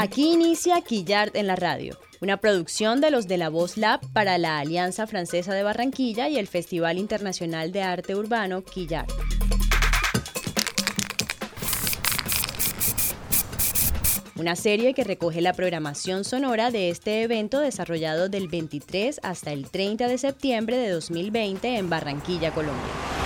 Aquí inicia Quillart en la radio, una producción de los de la Voz Lab para la Alianza Francesa de Barranquilla y el Festival Internacional de Arte Urbano Quillart. Una serie que recoge la programación sonora de este evento desarrollado del 23 hasta el 30 de septiembre de 2020 en Barranquilla, Colombia.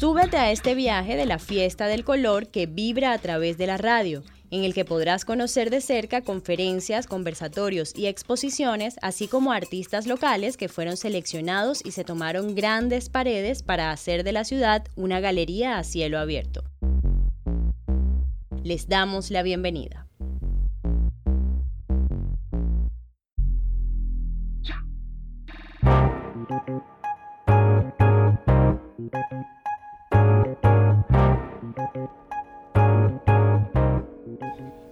Súbete a este viaje de la fiesta del color que vibra a través de la radio, en el que podrás conocer de cerca conferencias, conversatorios y exposiciones, así como artistas locales que fueron seleccionados y se tomaron grandes paredes para hacer de la ciudad una galería a cielo abierto. Les damos la bienvenida.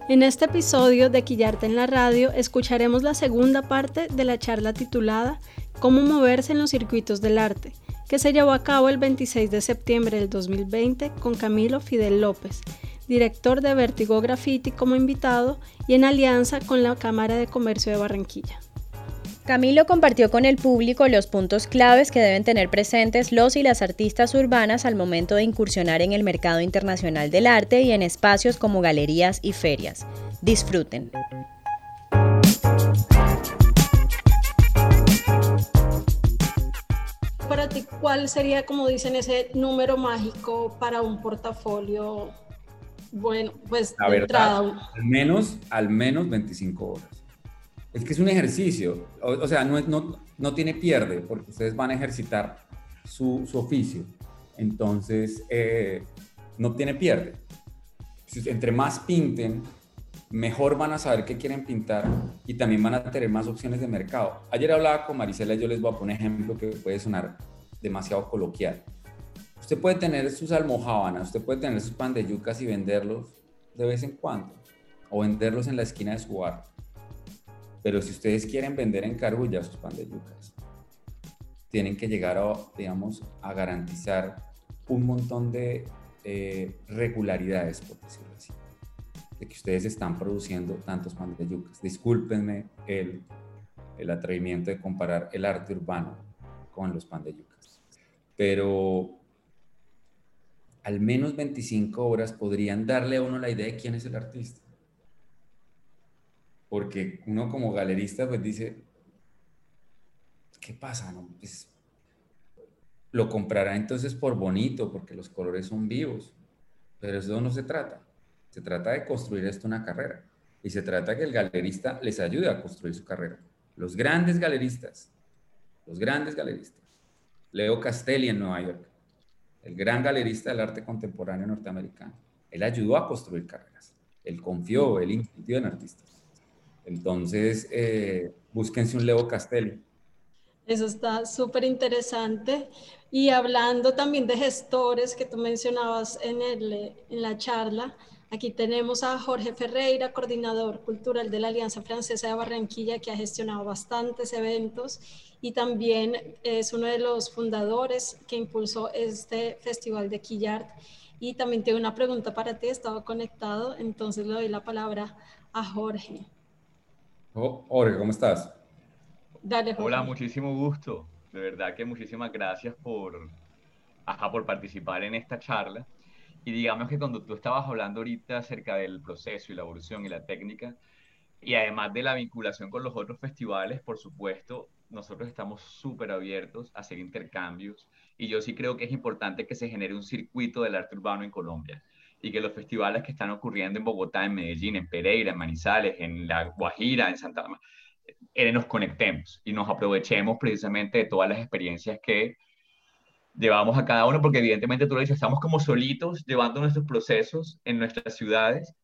En este episodio de Quillarte en la Radio escucharemos la segunda parte de la charla titulada Cómo moverse en los circuitos del arte, que se llevó a cabo el 26 de septiembre del 2020 con Camilo Fidel López, director de Vertigo Graffiti como invitado y en alianza con la Cámara de Comercio de Barranquilla. Camilo compartió con el público los puntos claves que deben tener presentes los y las artistas urbanas al momento de incursionar en el mercado internacional del arte y en espacios como galerías y ferias. Disfruten. Para ti, ¿cuál sería, como dicen, ese número mágico para un portafolio? Bueno, pues de entrada. Al menos, al menos 25 horas. Es que es un ejercicio, o, sea, no, no, no, tiene pierde, porque ustedes van a ejercitar su, oficio. Entonces, eh, no tiene pierde. Entre más pinten, mejor van a saber qué quieren pintar y también van a tener más opciones de mercado. Ayer hablaba con Marisela y yo les voy a poner un ejemplo que puede sonar demasiado coloquial. Usted puede tener sus almohábanas, usted puede tener sus pan de yucas y venderlos de vez en cuando o venderlos en la esquina de su bar pero si ustedes quieren vender en Carulla sus pan de yucas, tienen que llegar a, digamos, a garantizar un montón de eh, regularidades, por decirlo así, de que ustedes están produciendo tantos pan de yucas. Discúlpenme el, el atrevimiento de comparar el arte urbano con los pan de yucas, pero al menos 25 horas podrían darle a uno la idea de quién es el artista porque uno como galerista pues dice, ¿qué pasa? Pues, lo comprará entonces por bonito, porque los colores son vivos, pero eso no se trata. Se trata de construir esto una carrera y se trata que el galerista les ayude a construir su carrera. Los grandes galeristas, los grandes galeristas. Leo Castelli en Nueva York, el gran galerista del arte contemporáneo norteamericano. Él ayudó a construir carreras. Él confió, él invirtió en artistas. Entonces, eh, búsquense un Leo Castelli. Eso está súper interesante. Y hablando también de gestores que tú mencionabas en, el, en la charla, aquí tenemos a Jorge Ferreira, coordinador cultural de la Alianza Francesa de Barranquilla, que ha gestionado bastantes eventos y también es uno de los fundadores que impulsó este festival de Quillart. Y también tengo una pregunta para ti, estaba conectado, entonces le doy la palabra a Jorge. Oh, Jorge, ¿cómo estás? Dale, Hola, muchísimo gusto. De verdad que muchísimas gracias por, ajá, por participar en esta charla. Y digamos que cuando tú estabas hablando ahorita acerca del proceso y la evolución y la técnica, y además de la vinculación con los otros festivales, por supuesto, nosotros estamos súper abiertos a hacer intercambios. Y yo sí creo que es importante que se genere un circuito del arte urbano en Colombia y que los festivales que están ocurriendo en Bogotá, en Medellín, en Pereira, en Manizales, en La Guajira, en Santa eh, nos conectemos y nos aprovechemos precisamente de todas las experiencias que llevamos a cada uno, porque evidentemente tú lo dices, estamos como solitos llevando nuestros procesos en nuestras ciudades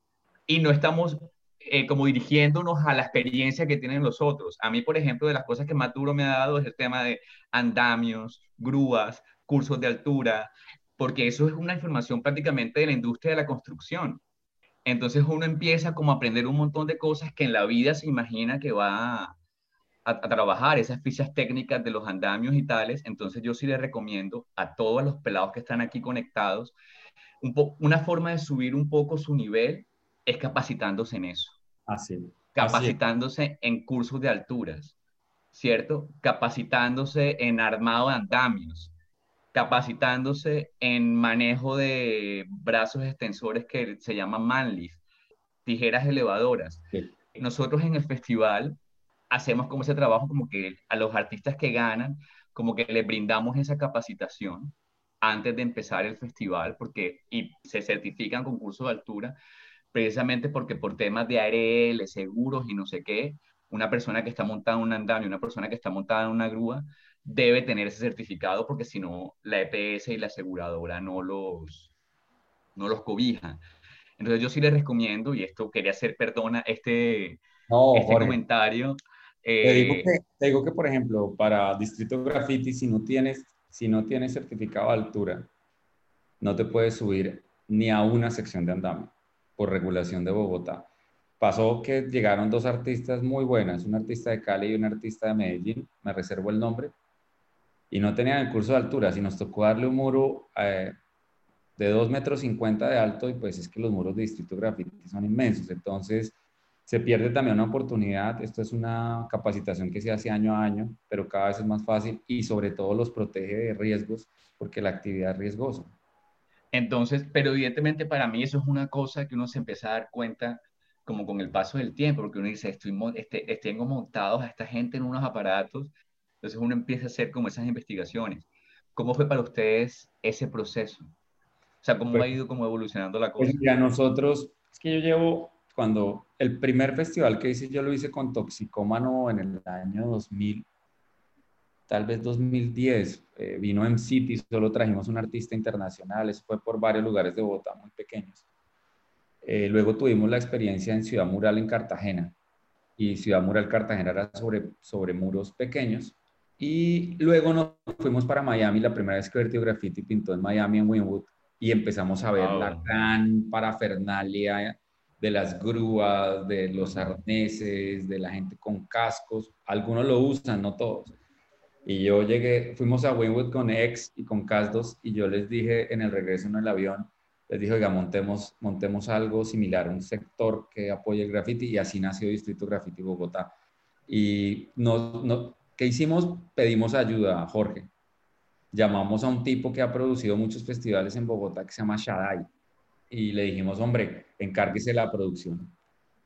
y no estamos eh, como dirigiéndonos a la experiencia que tienen los otros. A mí, por ejemplo, de las cosas que más duro me ha dado es el tema de andamios, grúas, cursos de altura, porque eso es una información prácticamente de la industria de la construcción. Entonces uno empieza como a aprender un montón de cosas que en la vida se imagina que va a, trabajar, esas fichas técnicas de los andamios y tales. Entonces yo sí les recomiendo a todos los pelados que están aquí conectados una forma de subir un poco su nivel es capacitándose en eso. Así. Capacitándose en cursos de alturas, ¿cierto? Capacitándose en armado de andamios, capacitándose en manejo de brazos extensores que se llaman manlift, tijeras elevadoras. Nosotros en el festival hacemos como ese trabajo como que a los artistas que ganan, como que les brindamos esa capacitación antes de empezar el festival, porque y se certifican con curso de altura, precisamente porque por temas de ARL, seguros y no sé qué, una persona que está montada en un andamio, una persona que está montada en una grúa, debe tener ese certificado porque si no, la EPS y la aseguradora no los, no los cobijan. Entonces yo sí les recomiendo, y esto quería hacer, perdona, este, este comentario. te, digo eh, que, te digo que, por ejemplo, para Distrito Graffiti, si no tienes si no tienes certificado de altura, no te puedes subir ni a una sección de andamio por regulación de Bogotá. Pasó que llegaron dos artistas muy buenas, un artista de Cali y un artista de Medellín, me reservo el nombre, y no tenían el curso de altura, si nos tocó darle un muro eh, de 2 metros 50 de alto, y pues es que los muros de Distrito Graffiti son inmensos, entonces se pierde también una oportunidad. Esto es una capacitación que se hace año a año, pero cada vez es más fácil y sobre todo los protege de riesgos porque la actividad es riesgosa. Entonces, pero evidentemente para mí eso es una cosa que uno se empieza a dar cuenta como con el paso del tiempo, porque uno dice, estoy, este, tengo montados a esta gente en unos aparatos, entonces uno empieza a hacer como esas investigaciones. ¿Cómo fue para ustedes ese proceso? O sea, ¿cómo pues ha ido como evolucionando la cosa? Pues ya nosotros, es que yo llevo cuando el primer festival que hice yo lo hice con Toxicómano en el año 2000, tal vez 2010, eh, vino en City, solo trajimos un artista internacional, eso fue por varios lugares de Bogotá muy pequeños. Eh, luego tuvimos la experiencia en Ciudad Mural en Cartagena, y Ciudad Mural Cartagena era sobre, sobre muros pequeños. Y luego nos fuimos para Miami, la primera vez que Vertigo Graffiti pintó en Miami, en Winwood, y empezamos a ver la gran parafernalia de las grúas, de los arneses, de la gente con cascos. Algunos lo usan, no todos. Y yo llegué, fuimos a Winwood con ex y con Casdos y yo les dije en el regreso en el avión, les dije, oiga, montemos, montemos algo similar, un sector que apoye el graffiti y así nació Distrito Graffiti Bogotá. Y no, no, ¿qué hicimos? Pedimos ayuda Jorge. Llamamos a un tipo que ha producido muchos festivales en Bogotá que se llama Shaddai y le dijimos, hombre, encárguese la producción.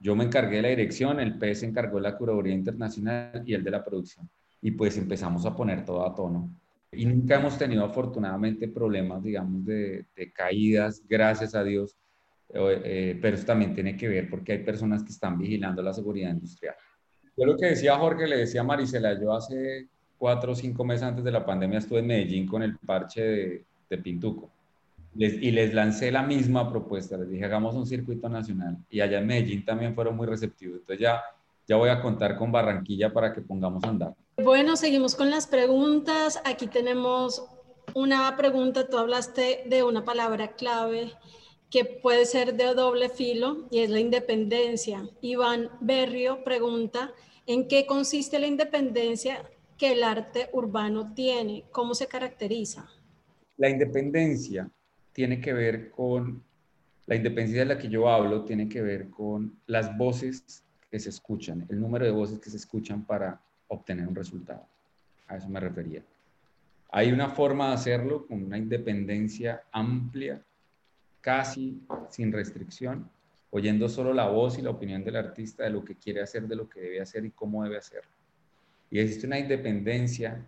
Yo me encargué de la dirección, el PS se encargó de la curaduría internacional y el de la producción. Y pues empezamos a poner todo a tono. Y nunca hemos tenido afortunadamente problemas, digamos, de, caídas, gracias a Dios. Eh, pero eso también tiene que ver porque hay personas que están vigilando la seguridad industrial. Yo lo que decía Jorge, le decía a Marisela, yo hace cuatro o cinco meses antes de la pandemia estuve en Medellín con el parche de, de Pintuco y les lancé la misma propuesta, les dije, hagamos un circuito nacional. Y allá en Medellín también fueron muy receptivos. Entonces ya, ya voy a contar con Barranquilla para que pongamos a andar. Bueno, seguimos con las preguntas. Aquí tenemos una pregunta. Tú hablaste de una palabra clave que puede ser de doble filo y es la independencia. Iván Berrio pregunta, ¿en qué consiste la independencia que el arte urbano tiene? ¿Cómo se caracteriza? La independencia tiene que ver con, la independencia de la que yo hablo, tiene que ver con las voces que se escuchan, el número de voces que se escuchan para obtener un resultado. A eso me refería. Hay una forma de hacerlo con una independencia amplia, casi sin restricción, oyendo solo la voz y la opinión del artista de lo que quiere hacer, de lo que debe hacer y cómo debe hacerlo. Y existe una independencia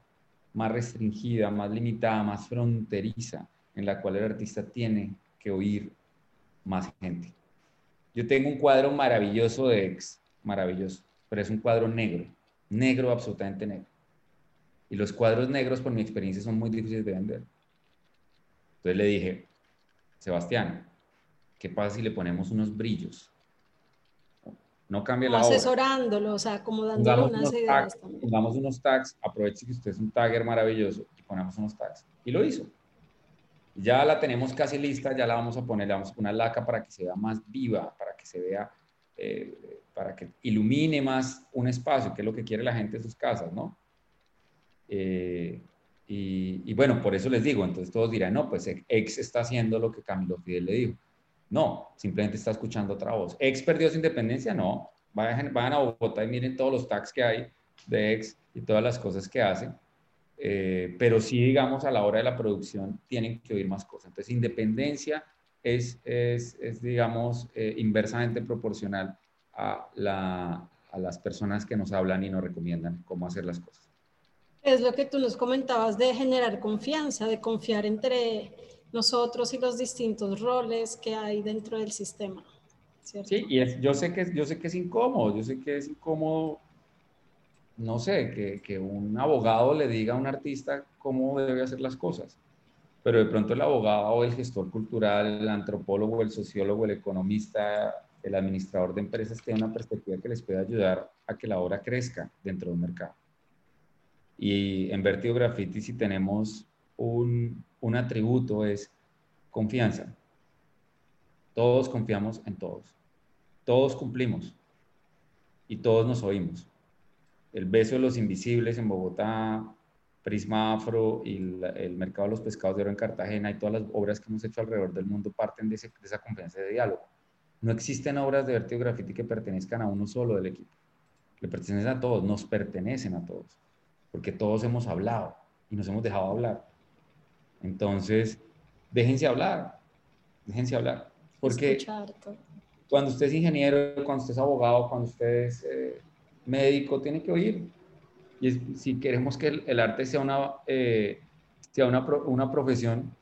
más restringida, más limitada, más fronteriza, en la cual el artista tiene que oír más gente. Yo tengo un cuadro maravilloso de ex, maravilloso, pero es un cuadro negro, negro, absolutamente negro. Y los cuadros negros, por mi experiencia, son muy difíciles de vender. Entonces le dije, Sebastián, ¿qué pasa si le ponemos unos brillos? No cambia la asesorándolo, o sea, como dándole unas ideas también. Pongamos unos tags, aproveche que usted es un tagger maravilloso y ponemos unos tags. Y lo hizo. Ya la tenemos casi lista, ya la vamos a poner, le vamos a poner una laca para que se vea más viva, para que se vea, eh, para que ilumine más un espacio, que es lo que quiere la gente en sus casas, ¿no? Eh, Y, bueno, por eso les digo, entonces todos dirán, no, pues ex está haciendo lo que Camilo Fidel le dijo. No, simplemente está escuchando otra voz. ¿Ex perdió su independencia? No. Vayan, vayan a Bogotá y miren todos los tags que hay de ex y todas las cosas que hace. Eh, pero sí, digamos, a la hora de la producción tienen que oír más cosas. Entonces, independencia es, es, es digamos, eh, inversamente proporcional a, la, a las personas que nos hablan y nos recomiendan cómo hacer las cosas. Es lo que tú nos comentabas de generar confianza, de confiar entre nosotros y los distintos roles que hay dentro del sistema. Sí, y yo, sé que, yo sé que es incómodo, yo sé que es incómodo, no sé, que, que un abogado le diga a un artista cómo debe hacer las cosas, pero de pronto el abogado o el gestor cultural, el antropólogo, el sociólogo, el economista, el administrador de empresas tiene una perspectiva que les puede ayudar a que la obra crezca dentro de un mercado. Y en Vertigo Graffiti si tenemos un, un atributo es confianza. Todos confiamos en todos. Todos cumplimos y todos nos oímos. El beso de los invisibles en Bogotá, Prisma Afro y el, Mercado de los Pescados de Oro en Cartagena y todas las obras que hemos hecho alrededor del mundo parten de, esa confianza de diálogo. No existen obras de Vertigo Graffiti que pertenezcan a uno solo del equipo. Le pertenecen a todos, nos pertenecen a todos porque todos hemos hablado y nos hemos dejado hablar. Entonces, déjense hablar, déjense hablar. Porque cuando usted es ingeniero, cuando usted es abogado, cuando usted es eh, médico, tiene que oír. Y si queremos que el, arte sea, una, eh, sea una, una profesión,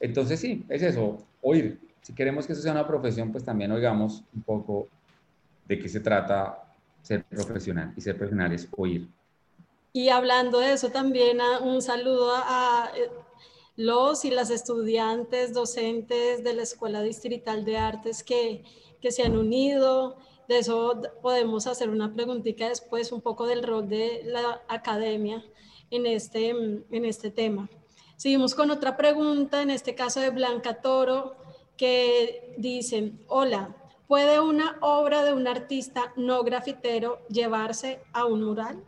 entonces sí, es eso, oír. Si queremos que eso sea una profesión, pues también oigamos un poco de qué se trata ser profesional. Y ser profesional es oír. Y hablando de eso también, un saludo a eh, los y las estudiantes docentes de la Escuela Distrital de Artes que, que se han unido. De eso podemos hacer una preguntita después, un poco del rol de la academia en este, en este tema. Seguimos con otra pregunta, en este caso de Blanca Toro, que dice, hola, ¿puede una obra de un artista no grafitero llevarse a un mural?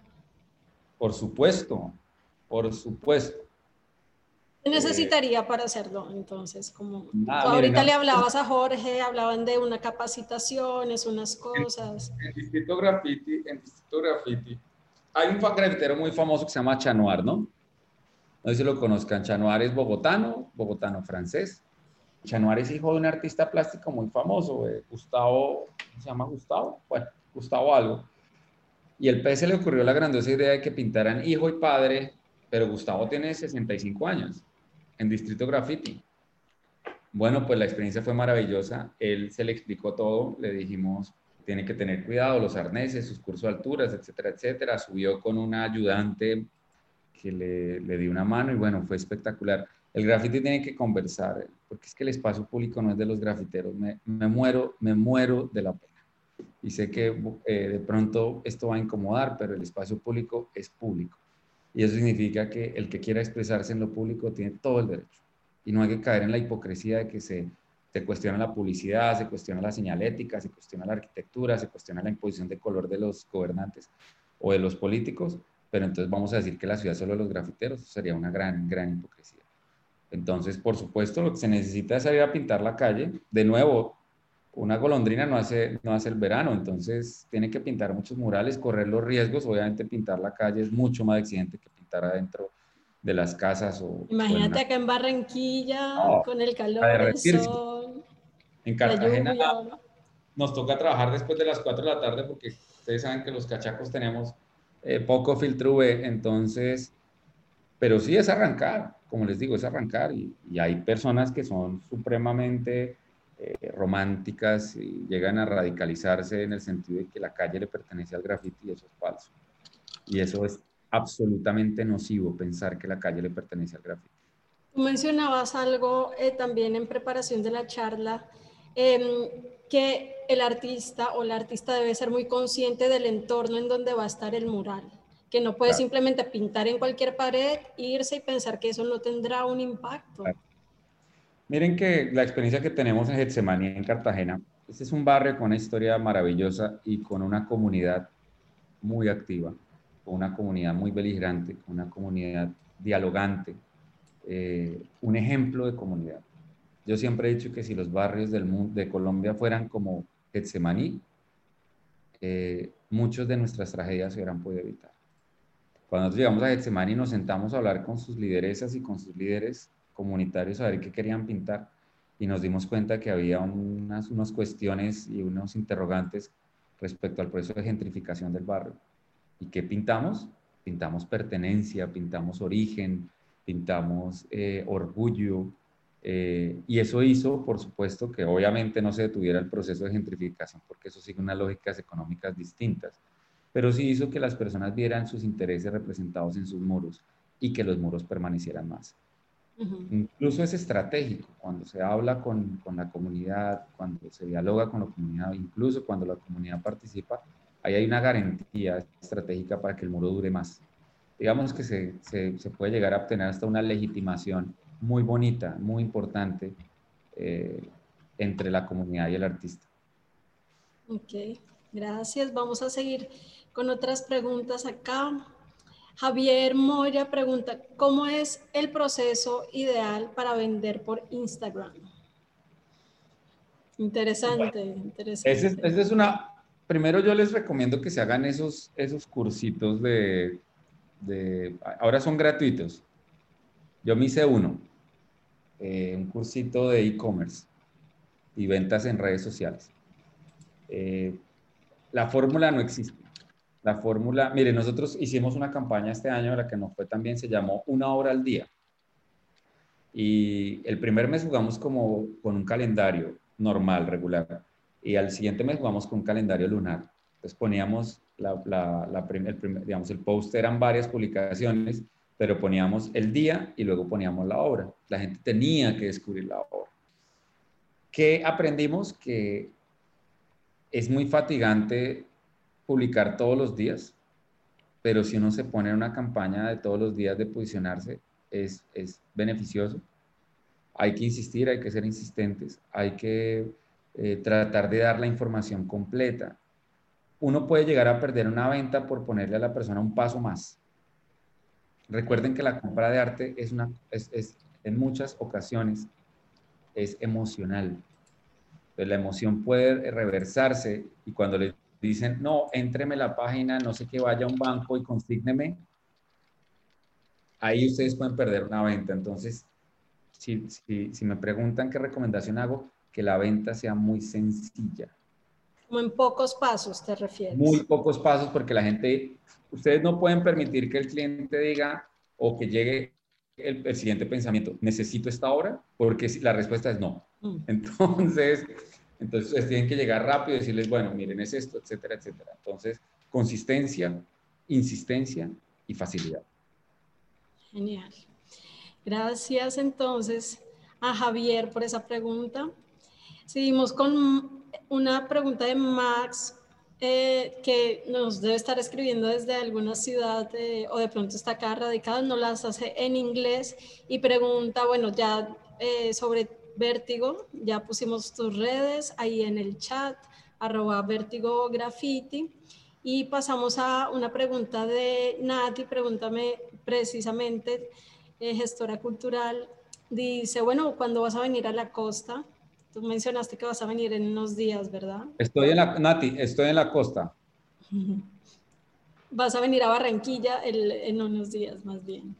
Por supuesto, por supuesto. ¿Qué necesitaría para hacerlo? Entonces, como ahorita le hablabas a Jorge, hablaban de una capacitaciones, unas cosas. En, Distrito Graffiti, en Distrito Graffiti, hay un grafitero muy famoso que se llama Chanoir, ¿no? No sé si lo conozcan. Chanoir es bogotano, bogotano francés. Chanoir es hijo de un artista plástico muy famoso, eh, Gustavo, ¿cómo se llama Gustavo? Bueno, Gustavo algo. Y el PS le ocurrió la grandiosa idea de que pintaran hijo y padre, pero Gustavo tiene 65 años en Distrito Graffiti. Bueno, pues la experiencia fue maravillosa. Él se le explicó todo. Le dijimos, tiene que tener cuidado, los arneses, sus cursos de alturas, etcétera, etcétera. Subió con una ayudante que le, le dio una mano y bueno, fue espectacular. El graffiti tiene que conversar, porque es que el espacio público no es de los grafiteros. Me, muero, me muero de la pena y sé que eh, de pronto esto va a incomodar, pero el espacio público es público. Y eso significa que el que quiera expresarse en lo público tiene todo el derecho. Y no hay que caer en la hipocresía de que se, se cuestiona la publicidad, se cuestiona la señalética, se cuestiona la arquitectura, se cuestiona la imposición de color de los gobernantes o de los políticos, pero entonces vamos a decir que la ciudad solo de los grafiteros, sería una gran, gran hipocresía. Entonces, por supuesto, lo que se necesita es salir a pintar la calle. De nuevo, una golondrina no hace, no hace el verano, entonces tiene que pintar muchos murales, correr los riesgos, obviamente pintar la calle es mucho más exigente que pintar adentro de las casas. O, Imagínate acá en Barranquilla, con el calor, el sol, En Cartagena nos toca trabajar después de las 4 de la tarde porque ustedes saben que los cachacos tenemos eh, poco filtro UV, entonces, pero sí es arrancar, como les digo, es arrancar y, y hay personas que son supremamente eh, románticas y llegan a radicalizarse en el sentido de que la calle le pertenece al graffiti y eso es falso. Y eso es absolutamente nocivo pensar que la calle le pertenece al graffiti. Tú mencionabas algo eh, también en preparación de la charla, em, que el artista o la artista debe ser muy consciente del entorno en donde va a estar el mural, que no puede simplemente pintar en cualquier pared, irse y pensar que eso no tendrá un impacto. Miren que la experiencia que tenemos en Getsemani, en Cartagena, este es un barrio con una historia maravillosa y con una comunidad muy activa, con una comunidad muy beligerante, con una comunidad dialogante, eh, un ejemplo de comunidad. Yo siempre he dicho que si los barrios de Colombia fueran como Getsemaní, eh, muchos de nuestras tragedias se hubieran podido evitar. Cuando nosotros llegamos a Getsemaní nos sentamos a hablar con sus lideresas y con sus líderes comunitarios a ver qué querían pintar y nos dimos cuenta que había unas, unas cuestiones y unos interrogantes respecto al proceso de gentrificación del barrio. ¿Y qué pintamos? Pintamos pertenencia, pintamos origen, pintamos eh, orgullo, eh, y eso hizo, por supuesto, que obviamente no se detuviera el proceso de gentrificación, porque eso sigue unas lógicas económicas distintas, pero sí hizo que las personas vieran sus intereses representados en sus muros y que los muros permanecieran más. Incluso es estratégico cuando se habla con, con, la comunidad, cuando se dialoga con la comunidad, incluso cuando la comunidad participa, ahí hay una garantía estratégica para que el muro dure más. Digamos que se, se, se puede llegar a obtener hasta una legitimación muy bonita, muy importante eh, entre la comunidad y el artista. Ok, gracias. Vamos a seguir con otras preguntas acá. Javier Moya pregunta, ¿cómo es el proceso ideal para vender por Instagram? Interesante, interesante. Esa es, una, primero yo les recomiendo que se hagan esos, esos cursitos de, de ahora son gratuitos. Yo me hice uno, eh, un cursito de e-commerce y ventas en redes sociales. Eh, la fórmula no existe. La fórmula, mire, nosotros hicimos una campaña este año, la que nos fue también, se llamó Una hora al día. Y el primer mes jugamos como con un calendario normal, regular. Y al siguiente mes jugamos con un calendario lunar. Entonces poníamos la, la, el, digamos, el post eran varias publicaciones, pero poníamos el día y luego poníamos la obra. La gente tenía que descubrir la obra. ¿Qué aprendimos? Que es muy fatigante publicar todos los días, pero si uno se pone en una campaña de todos los días de posicionarse, es, es beneficioso. Hay que insistir, hay que ser insistentes, hay que eh, tratar de dar la información completa. Uno puede llegar a perder una venta por ponerle a la persona un paso más. Recuerden que la compra de arte es, una, es, es en muchas ocasiones es emocional. La emoción puede reversarse y cuando le dicen, no, entreme la página, no sé qué, vaya a un banco y consígneme, ahí ustedes pueden perder una venta. Entonces, si, si, me preguntan qué recomendación hago, que la venta sea muy sencilla. Como en pocos pasos te refieres. Muy pocos pasos porque la gente, ustedes no pueden permitir que el cliente diga o que llegue el, el siguiente pensamiento, necesito esta obra, porque la respuesta es no. Mm. Entonces, entonces, ustedes tienen que llegar rápido y decirles, bueno, miren, es esto, etcétera, etcétera. Entonces, consistencia, insistencia y facilidad. Genial. Gracias entonces a Javier por esa pregunta. Seguimos con una pregunta de Max eh, que nos debe estar escribiendo desde alguna ciudad eh, o de pronto está acá radicado, no las hace en inglés y pregunta, bueno, ya eh, sobre Vértigo, ya pusimos tus redes ahí en el chat, arroba Vértigo Graffiti. Y pasamos a una pregunta de Nati, pregúntame precisamente, eh, gestora cultural, dice, bueno, ¿cuándo vas a venir a la costa? Tú mencionaste que vas a venir en unos días, ¿verdad? Estoy en la, Nati, estoy en la costa. Vas a venir a Barranquilla en unos días, más bien.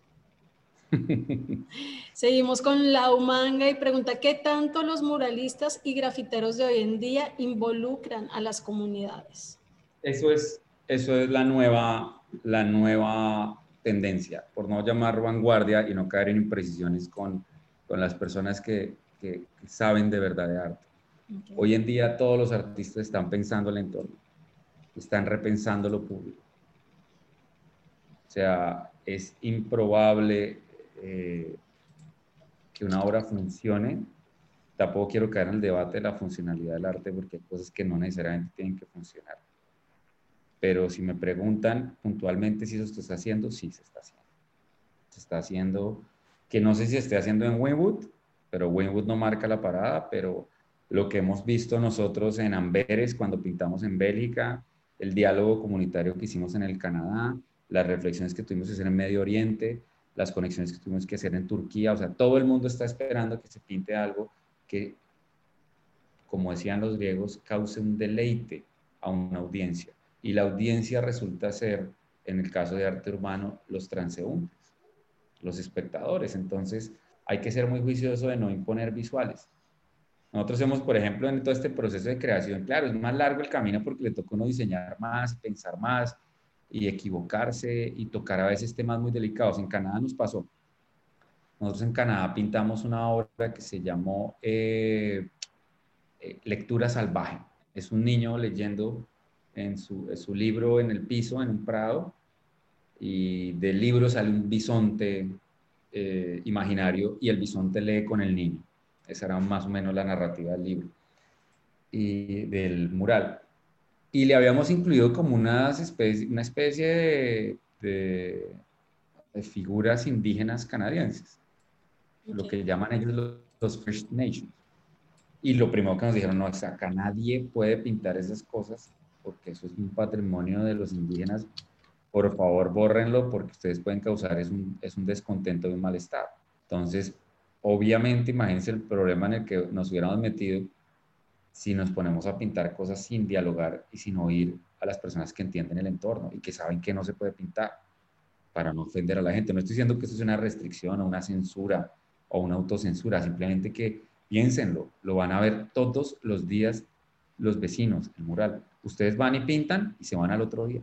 Seguimos con la Umanga y pregunta, ¿qué tanto los muralistas y grafiteros de hoy en día involucran a las comunidades? Eso es, eso es la, nueva, la nueva tendencia, por no llamar vanguardia y no caer en imprecisiones con, con las personas que, que, saben de verdad de arte. Hoy en día todos los artistas están pensando el entorno, están repensando lo público. O sea, es improbable eh, que una obra funcione, tampoco quiero caer en el debate de la funcionalidad del arte porque hay cosas que no necesariamente tienen que funcionar. Pero si me preguntan puntualmente si eso se está haciendo, sí se está haciendo. Se está haciendo, que no sé si se esté haciendo en Winwood, pero Winwood no marca la parada, pero lo que hemos visto nosotros en Amberes cuando pintamos en Bélgica, el diálogo comunitario que hicimos en el Canadá, las reflexiones que tuvimos en el Medio Oriente, las conexiones que tuvimos que hacer en Turquía, o sea, todo el mundo está esperando que se pinte algo que, como decían los griegos, cause un deleite a una audiencia. Y la audiencia resulta ser, en el caso de arte urbano, los transeúntes, los espectadores. Entonces, hay que ser muy juicioso de no imponer visuales. Nosotros hemos, por ejemplo, en todo este proceso de creación, claro, es más largo el camino porque le toca uno diseñar más, pensar más, y equivocarse y tocar a veces temas muy delicados. En Canadá nos pasó. Nosotros en Canadá pintamos una obra que se llamó eh, eh, Lectura Salvaje. Es un niño leyendo en su, libro en el piso, en un prado, y del libro sale un bisonte eh, imaginario y el bisonte lee con el niño. Esa era más o menos la narrativa del libro y del mural y le habíamos incluido como unas especie, una especie de, figuras indígenas canadienses, lo que llaman ellos los, First Nations. Y lo primero que nos dijeron, no, acá nadie puede pintar esas cosas porque eso es un patrimonio de los indígenas. Por favor, bórrenlo porque ustedes pueden causar es un, es un descontento y un malestar. Entonces, obviamente, imagínense el problema en el que nos hubiéramos metido si nos ponemos a pintar cosas sin dialogar y sin oír a las personas que entienden el entorno y que saben que no se puede pintar para no ofender a la gente. No estoy diciendo que eso es una restricción o una censura o una autocensura, simplemente que piénsenlo, lo van a ver todos los días los vecinos, el mural. Ustedes van y pintan y se van al otro día.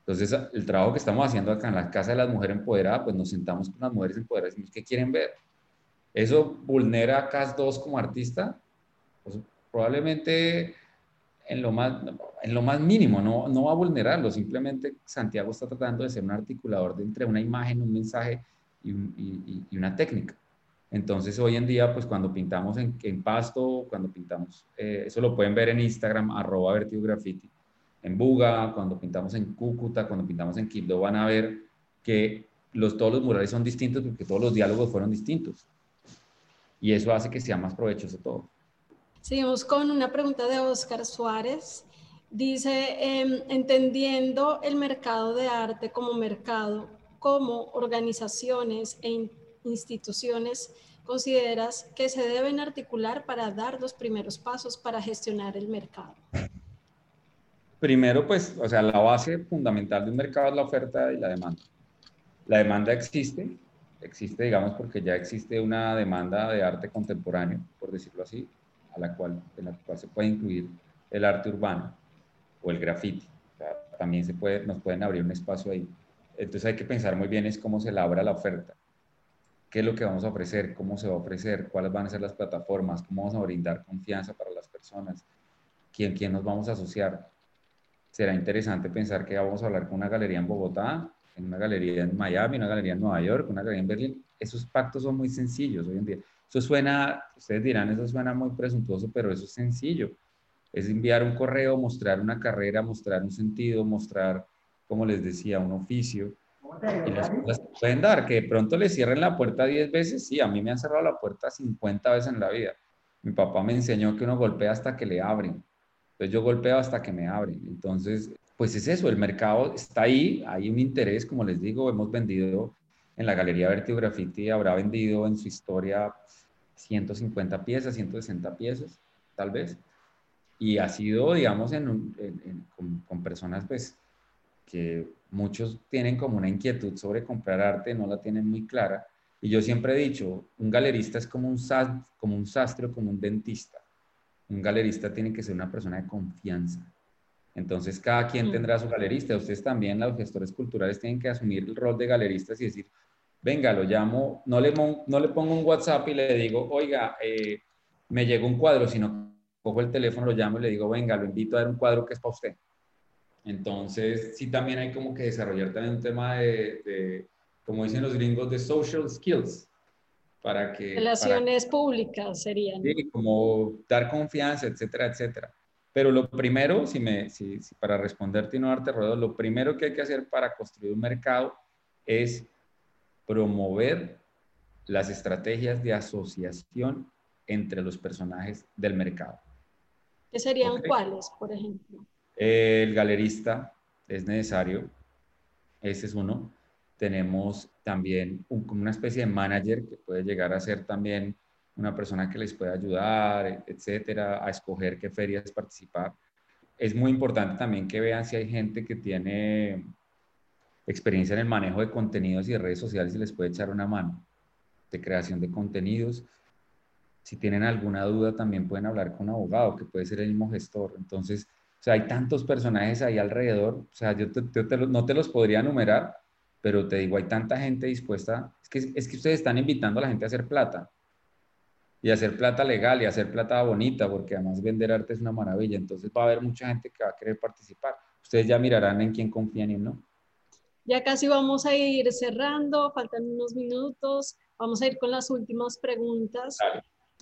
Entonces, el trabajo que estamos haciendo acá en la Casa de las Mujeres Empoderadas, pues nos sentamos con las mujeres empoderadas y decimos, ¿qué quieren ver? ¿Eso vulnera a CAS 2 como artista? Pues, probablemente en lo más, en lo más mínimo, no, no va a vulnerarlo, simplemente Santiago está tratando de ser un articulador entre una imagen, un mensaje y, una técnica. Entonces hoy en día, pues cuando pintamos en, en pasto, cuando pintamos, eh, eso lo pueden ver en Instagram, arroba vertigo graffiti, en Buga, cuando pintamos en Cúcuta, cuando pintamos en Quibdó, van a ver que los, todos los murales son distintos porque todos los diálogos fueron distintos. Y eso hace que sea más provechoso todo. Seguimos con una pregunta de Oscar Suárez. Dice, em, entendiendo el mercado de arte como mercado, ¿cómo organizaciones e instituciones consideras que se deben articular para dar los primeros pasos para gestionar el mercado? Primero, pues, o sea, la base fundamental de un mercado es la oferta y la demanda. La demanda existe, existe, digamos, porque ya existe una demanda de arte contemporáneo, por decirlo así, a la cual, en la cual se puede incluir el arte urbano o el graffiti. también se puede, nos pueden abrir un espacio ahí. Entonces hay que pensar muy bien es cómo se labra la oferta, qué es lo que vamos a ofrecer, cómo se va a ofrecer, cuáles van a ser las plataformas, cómo vamos a brindar confianza para las personas, quién, quién nos vamos a asociar. Será interesante pensar que vamos a hablar con una galería en Bogotá, en una galería en Miami, una galería en Nueva York, una galería en Berlín. Esos pactos son muy sencillos hoy en día. Eso suena, ustedes dirán, eso suena muy presuntuoso, pero eso es sencillo. Es enviar un correo, mostrar una carrera, mostrar un sentido, mostrar, como les decía, un oficio. Y las cosas pueden dar, que de pronto le cierren la puerta 10 veces. Sí, a mí me han cerrado la puerta 50 veces en la vida. Mi papá me enseñó que uno golpea hasta que le abren. Entonces yo golpeo hasta que me abren. Entonces, pues es eso, el mercado está ahí, hay un interés, como les digo, hemos vendido en la Galería Vertigo Graffiti, habrá vendido en su historia 150 piezas, 160 piezas, tal vez. Y ha sido, digamos, en, con, personas, pues, que muchos tienen como una inquietud sobre comprar arte, no la tienen muy clara. Y yo siempre he dicho, un galerista es como un, como un sastre o como un dentista. Un galerista tiene que ser una persona de confianza. Entonces, cada quien mm. tendrá su galerista. Ustedes también, los gestores culturales, tienen que asumir el rol de galeristas y decir, venga, lo llamo, no le, no le pongo un WhatsApp y le digo, oiga, eh, me llegó un cuadro, sino cojo el teléfono, lo llamo y le digo, venga, lo invito a ver un cuadro que es para usted. Entonces, sí, también hay como que desarrollar también un tema de, como dicen los gringos, de social skills. Para que, Relaciones públicas serían. Sí, como dar confianza, etcétera, etcétera. Pero lo primero, si me, si, para responderte y no darte ruedo, lo primero que hay que hacer para construir un mercado es promover las estrategias de asociación entre los personajes del mercado. ¿Qué serían cuáles, por ejemplo? El galerista es necesario, ese es uno. tenemos también como una especie de manager que puede llegar a ser también una persona que les puede ayudar, etcétera, a escoger qué ferias participar. Es muy importante también que vean si hay gente que tiene experiencia en el manejo de contenidos y de redes sociales y les puede echar una mano de creación de contenidos. Si tienen alguna duda, también pueden hablar con un abogado, que puede ser el mismo gestor. Entonces, o sea, hay tantos personajes ahí alrededor. O sea, yo, no te los podría enumerar, pero te digo, hay tanta gente dispuesta. Es que, es que ustedes están invitando a la gente a hacer plata. Y hacer plata legal y hacer plata bonita, porque además vender arte es una maravilla. Entonces va a haber mucha gente que va a querer participar. Ustedes ya mirarán en quién confían y no. Ya casi vamos a ir cerrando, faltan unos minutos. Vamos a ir con las últimas preguntas.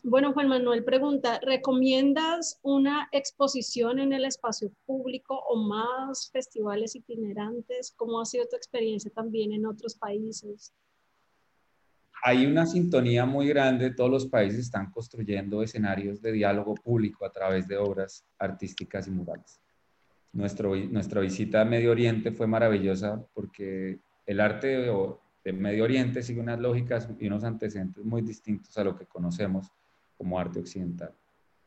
Bueno, Juan Manuel pregunta, ¿recomiendas una exposición en el espacio público o más festivales itinerantes? ¿Cómo ha sido tu experiencia también en otros países? Hay una sintonía muy grande, todos los países están construyendo escenarios de diálogo público a través de obras artísticas y murales. Nuestro, nuestra visita a Medio Oriente fue maravillosa porque el arte de, Medio Oriente sigue unas lógicas y unos antecedentes muy distintos a lo que conocemos como arte occidental.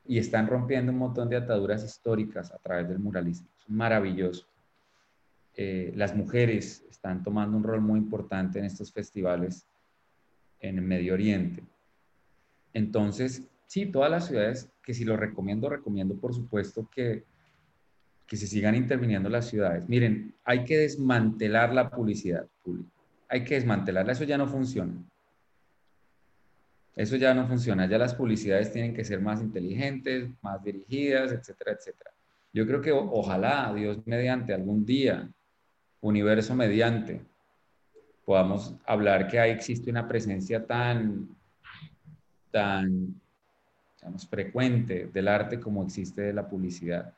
Y están rompiendo un montón de ataduras históricas a través del muralismo. Es maravilloso. Eh, las mujeres están tomando un rol muy importante en estos festivales en el Medio Oriente. Entonces, sí, todas las ciudades, que si lo recomiendo, recomiendo por supuesto que, que se sigan interviniendo las ciudades. Miren, hay que desmantelar la publicidad pública. Hay que desmantelarla, eso ya no funciona. Eso ya no funciona, ya las publicidades tienen que ser más inteligentes, más dirigidas, etcétera, etcétera. Yo creo que ojalá, Dios mediante, algún día, universo mediante, podamos hablar que ahí existe una presencia tan, tan, digamos, frecuente del arte como existe de la publicidad.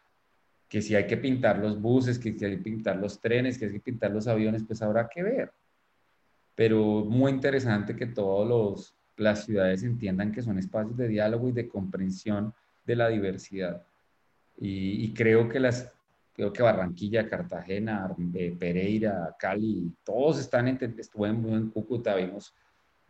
Que si hay que pintar los buses, que si hay que pintar los trenes, que hay que pintar los aviones, pues habrá que ver. Pero muy interesante que todos los las ciudades entiendan que son espacios de diálogo y de comprensión de la diversidad. Y, creo que las, creo que Barranquilla, Cartagena, eh, Pereira, Cali, todos están, en, estuve en, Cúcuta, vimos,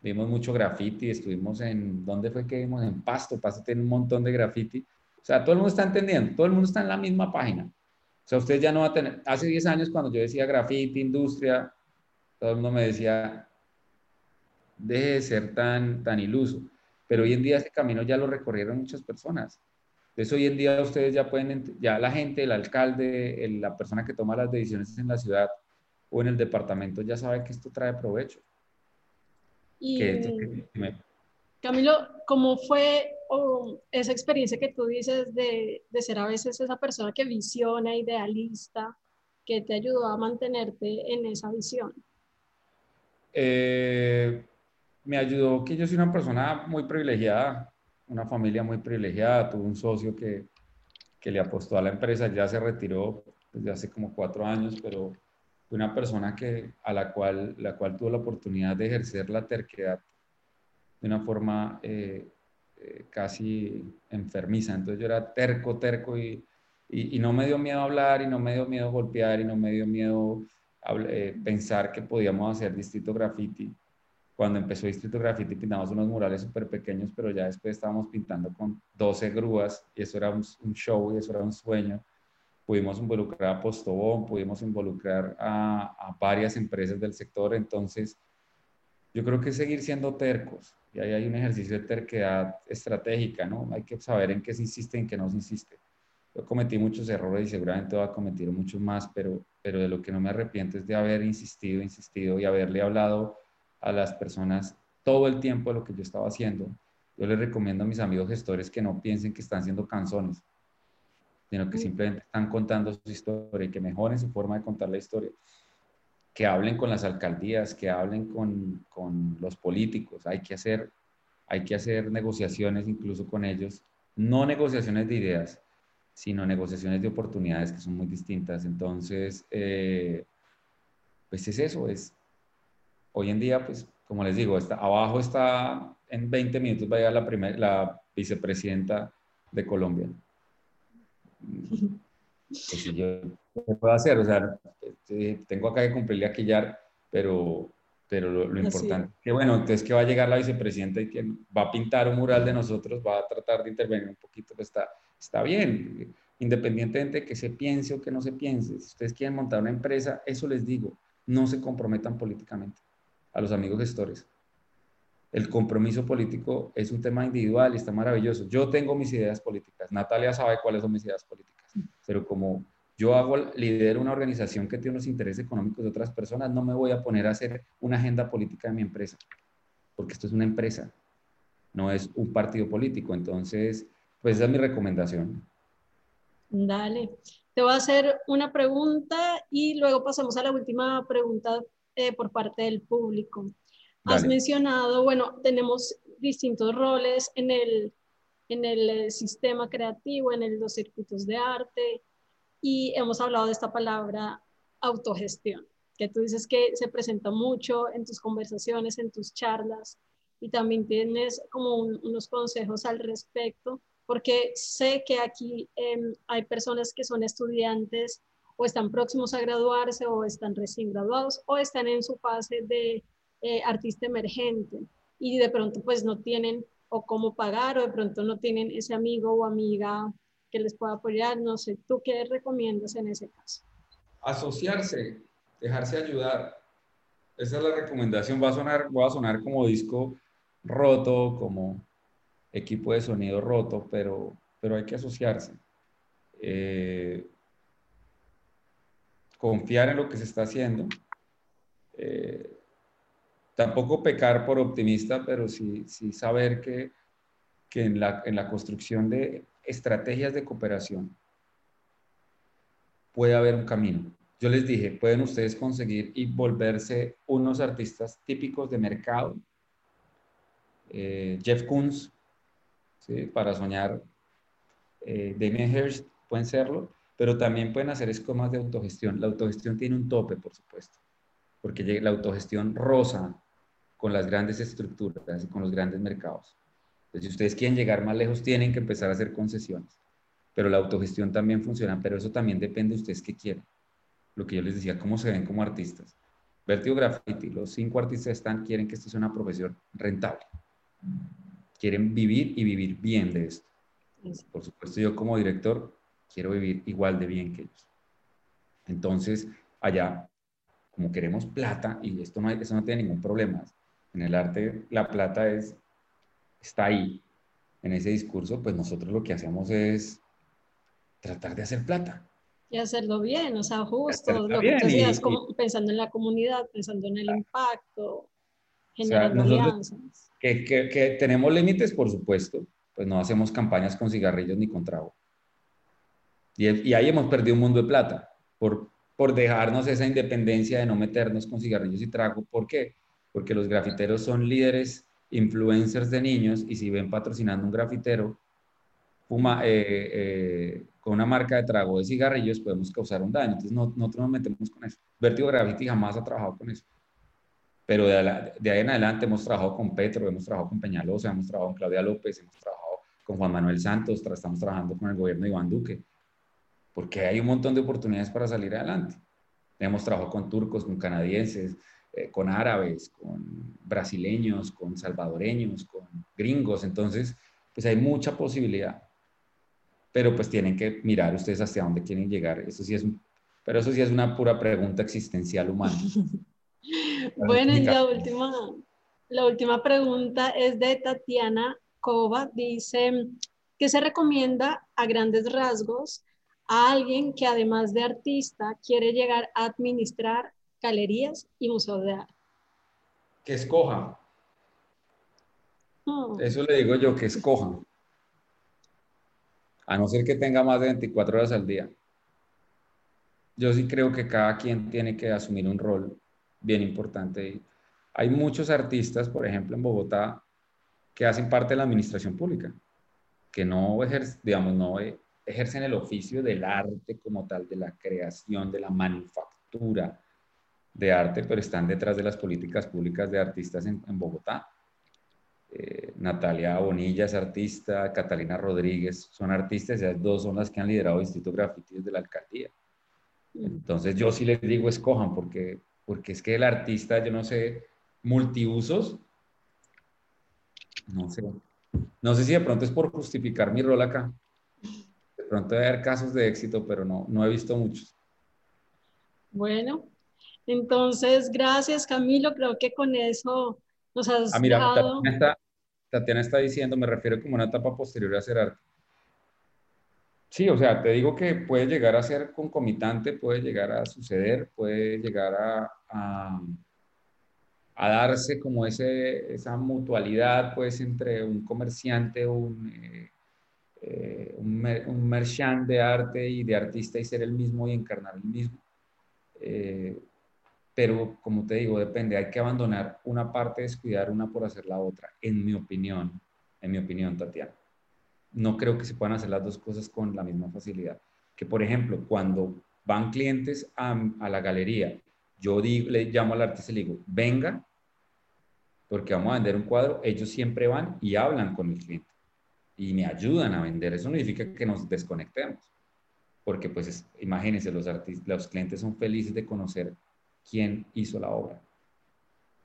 vimos mucho graffiti, estuvimos en, ¿dónde fue que vimos? En Pasto, Pasto tiene un montón de graffiti. O sea, todo el mundo está entendiendo, todo el mundo está en la misma página. O sea, usted ya no va a tener, hace 10 años cuando yo decía graffiti, industria, todo el mundo me decía, deje de ser tan, tan iluso. Pero hoy en día ese camino ya lo recorrieron muchas personas. Entonces hoy en día ustedes ya pueden, ya la gente, el alcalde, la persona que toma las decisiones en la ciudad o en el departamento ya sabe que esto trae provecho. Y, Camilo, ¿cómo fue esa experiencia que tú dices de, de ser a veces esa persona que visiona, idealista, que te ayudó a mantenerte en esa visión? Eh, me ayudó que yo soy una persona muy privilegiada, una familia muy privilegiada, tuve un socio que, que le apostó a la empresa, ya se retiró desde hace como cuatro años, pero fue una persona que, a la cual, la cual tuvo la oportunidad de ejercer la terquedad de una forma eh, eh, casi enfermiza. Entonces yo era terco, terco y, y, no me dio miedo hablar y no me dio miedo golpear y no me dio miedo eh, pensar que podíamos hacer Distrito Graffiti cuando empezó Distrito Graffiti pintamos unos murales súper pequeños, pero ya después estábamos pintando con 12 grúas y eso era un, show y eso era un sueño. Pudimos involucrar a Postobón, pudimos involucrar a, varias empresas del sector, entonces yo creo que seguir siendo tercos y ahí hay un ejercicio de terquedad estratégica, ¿no? Hay que saber en qué se insiste y en qué no se insiste. Yo cometí muchos errores y seguramente voy a cometer muchos más, pero, pero de lo que no me arrepiento es de haber insistido, insistido y haberle hablado a las personas todo el tiempo de lo que yo estaba haciendo. Yo les recomiendo a mis amigos gestores que no piensen que están siendo canzones, sino que simplemente están contando su historia y que mejoren su forma de contar la historia. Que hablen con las alcaldías, que hablen con, con los políticos. Hay que, hacer, hay que hacer negociaciones incluso con ellos. No negociaciones de ideas, sino negociaciones de oportunidades que son muy distintas. Entonces, eh, pues es eso, es Hoy en día, pues, como les digo, está, abajo está, en 20 minutos va a llegar la, primer, la vicepresidenta de Colombia. Pues, yo, ¿qué puedo hacer? O sea, este, tengo acá que cumplirle a Quillar, pero, pero lo, importante es que, bueno, entonces que va a llegar la vicepresidenta y que va a pintar un mural de nosotros, va a tratar de intervenir un poquito, pues está, está bien, independientemente de que se piense o que no se piense. Si ustedes quieren montar una empresa, eso les digo, no se comprometan políticamente a los amigos gestores. El compromiso político es un tema individual y está maravilloso. Yo tengo mis ideas políticas, Natalia sabe cuáles son mis ideas políticas, pero como yo hago, lidero una organización que tiene unos intereses económicos de otras personas, no me voy a poner a hacer una agenda política de mi empresa, porque esto es una empresa, no es un partido político. Entonces, pues esa es mi recomendación. Dale. Te voy a hacer una pregunta y luego pasamos a la última pregunta eh, por parte del público. Has mencionado, bueno, tenemos distintos roles en el, en el eh, sistema creativo, en los circuitos de arte, y hemos hablado de esta palabra autogestión, que tú dices que se presenta mucho en tus conversaciones, en tus charlas, y también tienes como unos consejos al respecto, porque sé que aquí em, hay personas que son estudiantes o están próximos a graduarse o están recién graduados o están en su fase de eh, artista emergente y de pronto pues no tienen o cómo pagar o de pronto no tienen ese amigo o amiga que les pueda apoyar. No sé, ¿tú qué recomiendas en ese caso? Asociarse, dejarse ayudar. Esa es la recomendación. Va a sonar, va a sonar como disco roto, como equipo de sonido roto, pero, pero hay que asociarse. Eh, confiar en lo que se está haciendo. Eh, tampoco pecar por optimista, pero sí, sí saber que, que en, la, en la construcción de estrategias de cooperación puede haber un camino. Yo les dije, pueden ustedes conseguir y volverse unos artistas típicos de mercado. Eh, Jeff Koons, para soñar. Eh, Damien Hirst, pueden serlo, pero también pueden hacer escomas de autogestión. La autogestión tiene un tope, por supuesto, porque la autogestión rosa con las grandes estructuras y con los grandes mercados. Entonces, si ustedes quieren llegar más lejos, tienen que empezar a hacer concesiones. Pero la autogestión también funciona, pero eso también depende de ustedes qué quieren. Lo que yo les decía, cómo se ven como artistas. Vertigo Graffiti, los cinco artistas están, quieren que esto sea una profesión rentable. Quieren vivir y vivir bien de esto. Por supuesto, yo como director quiero vivir igual de bien que ellos. Entonces, allá, como queremos plata, y esto no, eso no tiene ningún problema, en el arte la plata es está ahí en ese discurso, pues nosotros lo que hacemos es tratar de hacer plata. Y hacerlo bien, o sea, justo, lo que tú decías, pensando en la comunidad, pensando en el impacto, generando alianzas. Que, que, que, tenemos límites, por supuesto, pues no hacemos campañas con cigarrillos ni con trago. Y, y, ahí hemos perdido un mundo de plata por, por dejarnos esa independencia de no meternos con cigarrillos y trago. ¿Por qué? Porque los grafiteros son líderes influencers de niños y si ven patrocinando un grafitero fuma, eh, eh, con una marca de trago de cigarrillos, podemos causar un daño. Entonces, no, nosotros nos metemos con eso. Vertigo Graffiti jamás ha trabajado con eso. Pero de, ahí en adelante hemos trabajado con Petro, hemos trabajado con Peñalosa, hemos trabajado con Claudia López, hemos trabajado con Juan Manuel Santos, estamos trabajando con el gobierno de Iván Duque, porque hay un montón de oportunidades para salir adelante. Hemos trabajado con turcos, con canadienses, eh, con árabes, con brasileños, con salvadoreños, con gringos. Entonces, pues hay mucha posibilidad. Pero pues tienen que mirar ustedes hacia dónde quieren llegar. Eso sí es pero eso sí es una pura pregunta existencial humana. bueno, y la última, la última pregunta es de Tatiana Cova. Dice, ¿qué se recomienda a grandes rasgos a alguien que además de artista quiere llegar a administrar galerías y museos de arte. Que escojan. Hmm. Eso le digo yo, que escojan. A no ser que tenga más de 24 horas al día. Yo sí creo que cada quien tiene que asumir un rol bien importante. Hay muchos artistas, por ejemplo, en Bogotá, que hacen parte de la administración pública, que no, ejercen, digamos, no ejercen el oficio del arte como tal, de la creación, de la manufactura, de arte, pero están detrás de las políticas públicas de artistas en, Bogotá. Eh, Natalia Bonilla es artista, Catalina Rodríguez son artistas, esas dos son las que han liderado el Instituto Graffiti de la alcaldía. Entonces yo sí les digo escojan porque, porque es que el artista, yo no sé multiusos, no sé. No sé si de pronto es por justificar mi rol acá. De pronto debe haber casos de éxito, pero no, no he visto muchos. Bueno, entonces, gracias Camilo. Creo que con eso nos has ah, mira, Tatiana, está, Tatiana está diciendo, me refiero como una etapa posterior a hacer arte. Sí, o sea, te digo que puede llegar a ser concomitante, puede llegar a suceder, puede llegar a, a, darse como ese, esa mutualidad pues entre un comerciante, un, eh, eh, un, un merchant de arte y de artista y ser el mismo y encarnar el mismo. Eh, pero como te digo, depende, hay que abandonar una parte, descuidar una por hacer la otra, en mi opinión, en mi opinión, Tatiana no creo que se puedan hacer las dos cosas con la misma facilidad. Que, por ejemplo, cuando van clientes a, la galería, yo le llamo al artista y le digo, venga, porque vamos a vender un cuadro, ellos siempre van y hablan con el cliente y me ayudan a vender. Eso no significa que nos desconectemos, porque pues imagínense, los, los clientes son felices de conocer quién hizo la obra.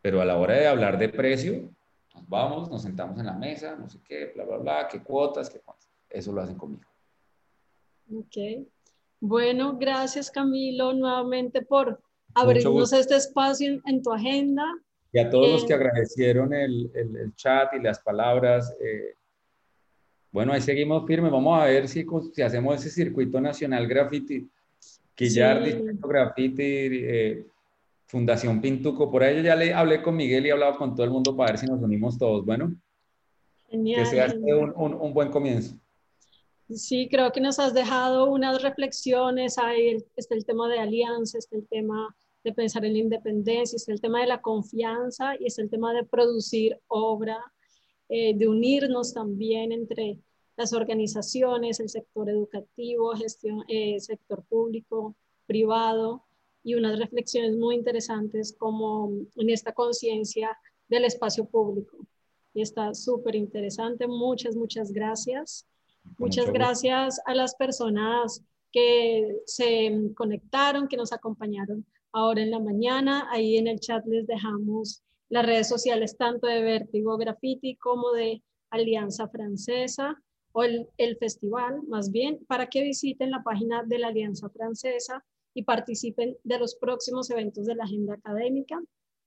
Pero a la hora de hablar de precio, nos vamos, nos sentamos en la mesa, no sé qué, bla, bla, bla, qué cuotas, qué cuotas. Eso lo hacen conmigo. Ok. Bueno, gracias Camilo nuevamente por abrirnos este espacio en, tu agenda. Y a todos los que eh, agradecieron el, el, chat y las palabras. Eh, bueno, ahí seguimos firmes. Vamos a ver si, si hacemos ese circuito nacional graffiti. Que ya Graffiti, eh, Fundación Pintuco. Por ahí ya le hablé con Miguel y he hablado con todo el mundo para ver si nos unimos todos. Bueno, que sea un, un, buen comienzo. Sí, creo que nos has dejado unas reflexiones. Ahí está el tema de alianza, está el tema de pensar en la independencia, está el tema de la confianza y está el tema de producir obra, eh, de unirnos también entre las organizaciones, el sector educativo, gestión, eh, sector público, privado, y unas reflexiones muy interesantes como en esta conciencia del espacio público. Y está súper interesante. Muchas, muchas gracias. muchas gracias a las personas que se conectaron, que nos acompañaron ahora en la mañana. Ahí en el chat les dejamos las redes sociales tanto de Vértigo Graffiti como de Alianza Francesa o el, el festival, más bien, para que visiten la página de la Alianza Francesa y participen de los próximos eventos de la agenda académica.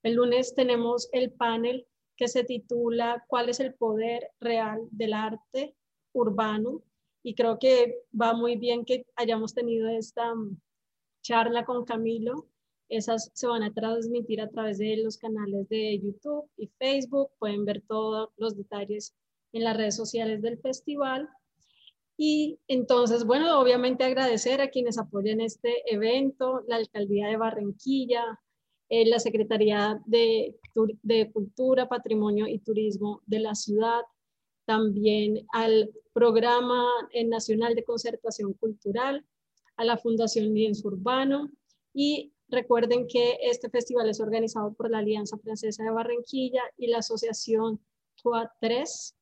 El lunes tenemos el panel que se titula ¿Cuál es el poder real del arte urbano? Y creo que va muy bien que hayamos tenido esta mm, charla con Camilo. Esas se van a transmitir a través de los canales de YouTube y Facebook. Pueden ver todos los detalles en las redes sociales del festival. Y entonces, bueno, obviamente agradecer a quienes apoyan este evento, la Alcaldía de Barranquilla, eh, la Secretaría de, de Cultura, Patrimonio y Turismo de la ciudad, también al Programa Nacional de Concertación Cultural, a la Fundación Lienzo Urbano. Y recuerden que este festival es organizado por la Alianza Francesa de Barranquilla y la Asociación TUA 3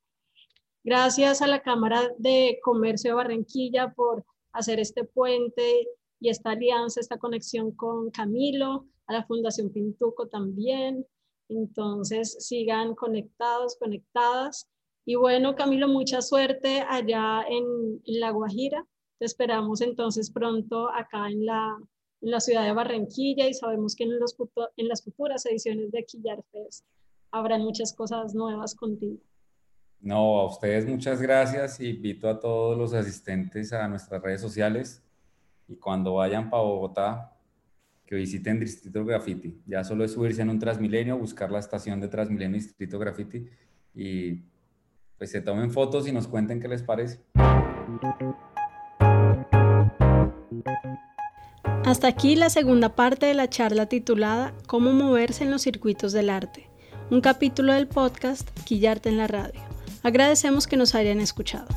Gracias a la Cámara de Comercio de Barranquilla por hacer este puente y esta alianza, esta conexión con Camilo, a la Fundación Pintuco también. Entonces, sigan conectados, conectadas. Y bueno, Camilo, mucha suerte allá en, La Guajira. Te esperamos entonces pronto acá en la, ciudad de Barranquilla y sabemos que en, las futuras ediciones de Quillar Fest habrá muchas cosas nuevas contigo. No, a ustedes muchas gracias. Invito a todos los asistentes a nuestras redes sociales y cuando vayan para Bogotá, que visiten Distrito Graffiti. Ya solo es subirse en un Transmilenio, buscar la estación de Transmilenio Distrito Graffiti y pues se tomen fotos y nos cuenten qué les parece. Hasta aquí la segunda parte de la charla titulada Cómo moverse en los circuitos del arte, un capítulo del podcast Quillarte en la radio. Agradecemos que nos hayan escuchado.